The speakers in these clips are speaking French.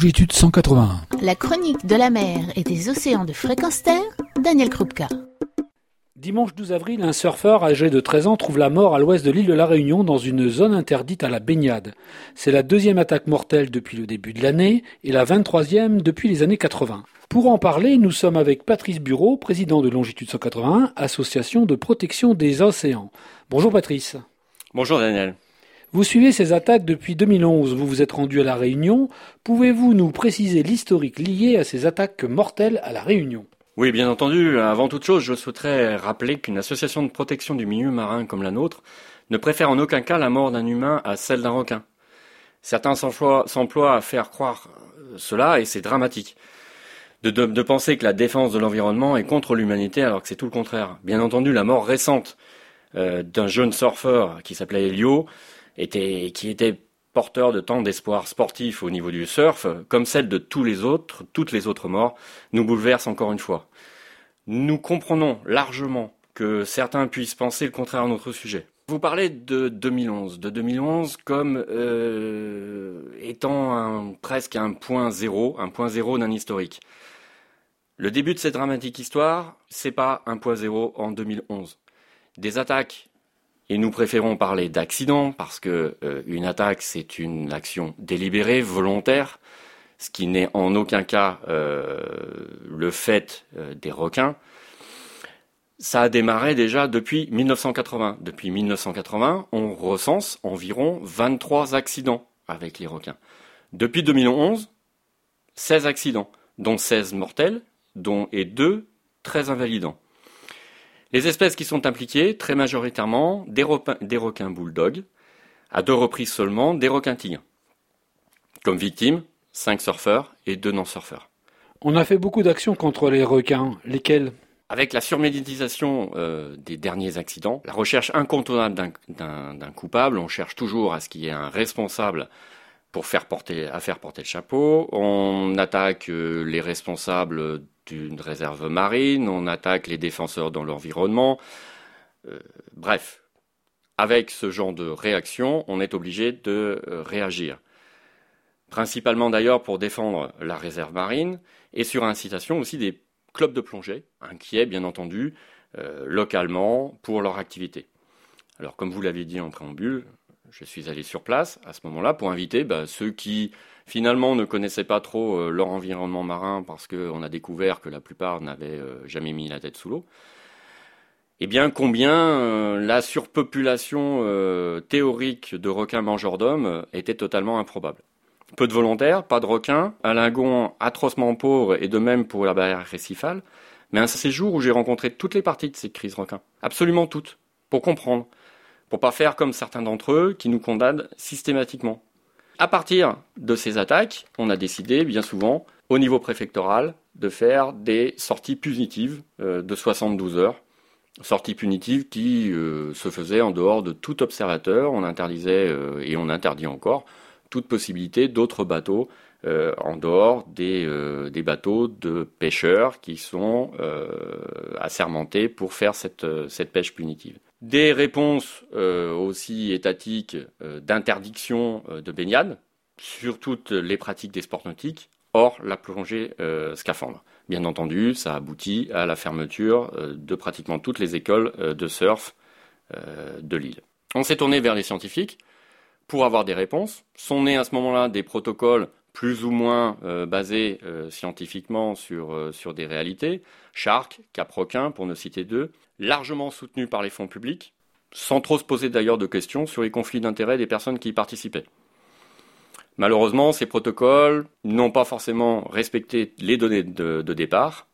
Longitude 181. La chronique de la mer et des océans de fréquence terre, Daniel Krupka. Dimanche 12 avril, un surfeur âgé de 13 ans trouve la mort à l'ouest de l'île de la Réunion dans une zone interdite à la baignade. C'est la deuxième attaque mortelle depuis le début de l'année et la 23e depuis les années 80. Pour en parler, nous sommes avec Patrice Bureau, président de Longitude 181, association de protection des océans. Bonjour Patrice. Bonjour Daniel. Vous suivez ces attaques depuis 2011, vous vous êtes rendu à La Réunion. Pouvez-vous nous préciser l'historique lié à ces attaques mortelles à La Réunion? Oui, bien entendu. Avant toute chose, je souhaiterais rappeler qu'une association de protection du milieu marin comme la nôtre ne préfère en aucun cas la mort d'un humain à celle d'un requin. Certains s'emploient à faire croire cela et c'est dramatique. De, de, penser que la défense de l'environnement est contre l'humanité alors que c'est tout le contraire. Bien entendu, la mort récente euh, d'un jeune surfeur qui s'appelait Elio était, qui était porteur de tant d'espoir sportif au niveau du surf, comme celle de tous les autres, toutes les autres morts, nous bouleverse encore une fois. Nous comprenons largement que certains puissent penser le contraire à notre sujet. Vous parlez de 2011, de 2011 comme euh, étant un, presque un point zéro, un point zéro d'un historique. Le début de cette dramatique histoire, c'est pas un point zéro en 2011. Des attaques et nous préférons parler d'accident parce que euh, une attaque c'est une action délibérée, volontaire, ce qui n'est en aucun cas euh, le fait euh, des requins. Ça a démarré déjà depuis 1980. Depuis 1980, on recense environ 23 accidents avec les requins. Depuis 2011, 16 accidents, dont 16 mortels, dont et 2 très invalidants. Les espèces qui sont impliquées, très majoritairement, des, requins bulldogs, à deux reprises seulement, des requins tigres. Comme victimes, cinq surfeurs et deux non-surfeurs. On a fait beaucoup d'actions contre les requins. Lesquelles Avec la surmédiatisation euh, des derniers accidents, la recherche incontournable d'un coupable, on cherche toujours à ce qu'il y ait un responsable pour faire porter, à faire porter le chapeau. On attaque euh, les responsables d'une réserve marine, on attaque les défenseurs dans l'environnement. Euh, bref, avec ce genre de réaction, on est obligé de euh, réagir. Principalement d'ailleurs pour défendre la réserve marine et sur incitation aussi des clubs de plongée, inquiets bien entendu, localement pour leur activité. Alors comme vous l'avez dit en préambule, je suis allé sur place à ce moment-là pour inviter bah, ceux qui finalement ne connaissaient pas trop euh, leur environnement marin parce qu'on a découvert que la plupart n'avaient euh, jamais mis la tête sous l'eau. Eh bien, combien euh, la surpopulation théorique de requins mangeurs d'hommes était totalement improbable. Peu de volontaires, pas de requins, un lingon atrocement pauvre et de même pour la barrière récifale, mais un séjour où j'ai rencontré toutes les parties de ces crises requins, absolument toutes, pour comprendre, pour pas faire comme certains d'entre eux qui nous condamnent systématiquement. À partir de ces attaques, on a décidé bien souvent au niveau préfectoral de faire des sorties punitives euh, de 72 heures. Sorties punitives qui euh, se faisaient en dehors de tout observateur. On interdisait euh, et on interdit encore toute possibilité d'autres bateaux en dehors des, des, bateaux de pêcheurs qui sont assermentés pour faire cette, cette pêche punitive des réponses euh, aussi étatiques euh, d'interdiction euh, de baignade sur toutes les pratiques des sports nautiques, hors la plongée scaphandre. Bien entendu, ça aboutit à la fermeture de pratiquement toutes les écoles de surf de l'île. On s'est tourné vers les scientifiques pour avoir des réponses. Sont nés à ce moment-là des protocoles plus ou moins basés scientifiquement sur, sur des réalités. Shark, Caproquin, pour ne citer deux, largement soutenu par les fonds publics, sans trop se poser d'ailleurs de questions sur les conflits d'intérêts des personnes qui y participaient. Malheureusement, ces protocoles n'ont pas forcément respecté les données de, départ,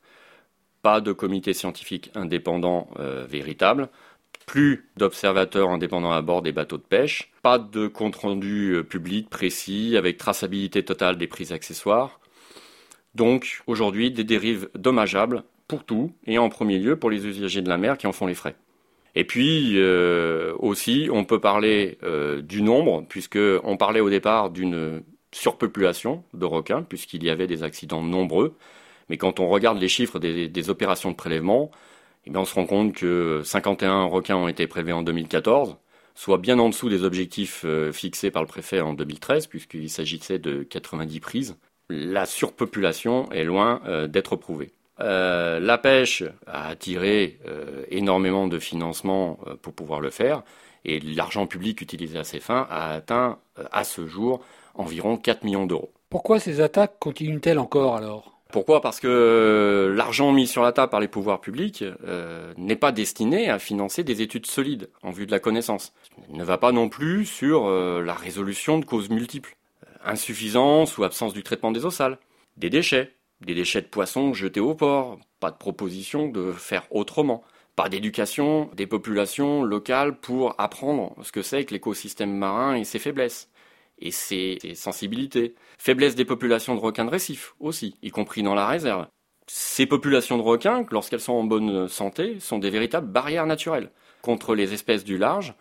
pas de comité scientifique indépendant euh, véritable, plus d'observateurs indépendants à bord des bateaux de pêche, pas de compte-rendu euh, public précis avec traçabilité totale des prises accessoires. Donc aujourd'hui, des dérives dommageables pour tout, et en premier lieu pour les usagers de la mer qui en font les frais. Et puis euh, aussi, on peut parler euh, du nombre, puisque on parlait au départ d'une surpopulation de requins, puisqu'il y avait des accidents nombreux. Mais quand on regarde les chiffres des, opérations de prélèvement, eh on se rend compte que 51 requins ont été prélevés en 2014, soit bien en dessous des objectifs euh, fixés par le préfet en 2013, puisqu'il s'agissait de 90 prises. la surpopulation est loin euh, d'être prouvée. Euh, la pêche a attiré énormément de financement pour pouvoir le faire, et l'argent public utilisé à ces fins a atteint à ce jour environ 4 millions d'euros. Pourquoi ces attaques continuent-elles encore alors? Pourquoi? Parce que l'argent mis sur la table par les pouvoirs publics n'est pas destiné à financer des études solides en vue de la connaissance. Il ne va pas non plus sur la résolution de causes multiples insuffisance ou absence du traitement des eaux sales, des déchets, des déchets de poissons jetés au port, pas de proposition de faire autrement, pas d'éducation des populations locales pour apprendre ce que c'est que l'écosystème marin et ses faiblesses et ses, sensibilités. Faiblesse des populations de requins de récif aussi, y compris dans la réserve. Ces populations de requins, lorsqu'elles sont en bonne santé, sont des véritables barrières naturelles contre les espèces du large,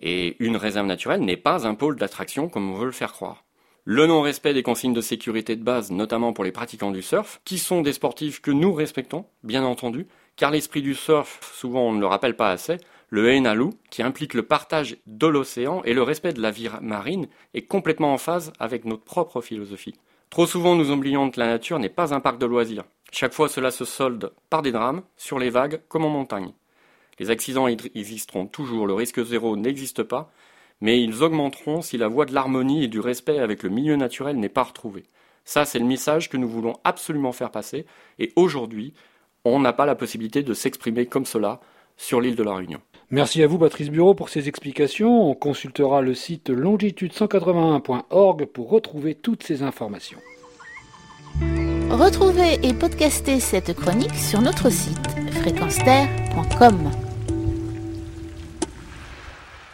et une réserve naturelle n'est pas un pôle d'attraction comme on veut le faire croire le non-respect des consignes de sécurité de base, notamment pour les pratiquants du surf, qui sont des sportifs que nous respectons, bien entendu, car l'esprit du surf, souvent on ne le rappelle pas assez, le Enalu, qui implique le partage de l'océan et le respect de la vie marine, est complètement en phase avec notre propre philosophie. Trop souvent nous oublions que la nature n'est pas un parc de loisirs. Chaque fois cela se solde par des drames, sur les vagues comme en montagne. Les accidents existeront toujours, le risque zéro n'existe pas, mais ils augmenteront si la voie de l'harmonie et du respect avec le milieu naturel n'est pas retrouvée. Ça, c'est le message que nous voulons absolument faire passer, et aujourd'hui, on n'a pas la possibilité de s'exprimer comme cela sur l'île de la Réunion. Merci à vous, Patrice Bureau, pour ces explications. On consultera le site longitude181.org pour retrouver toutes ces informations. Retrouvez et podcastez cette chronique sur notre site fréquenceterre.com.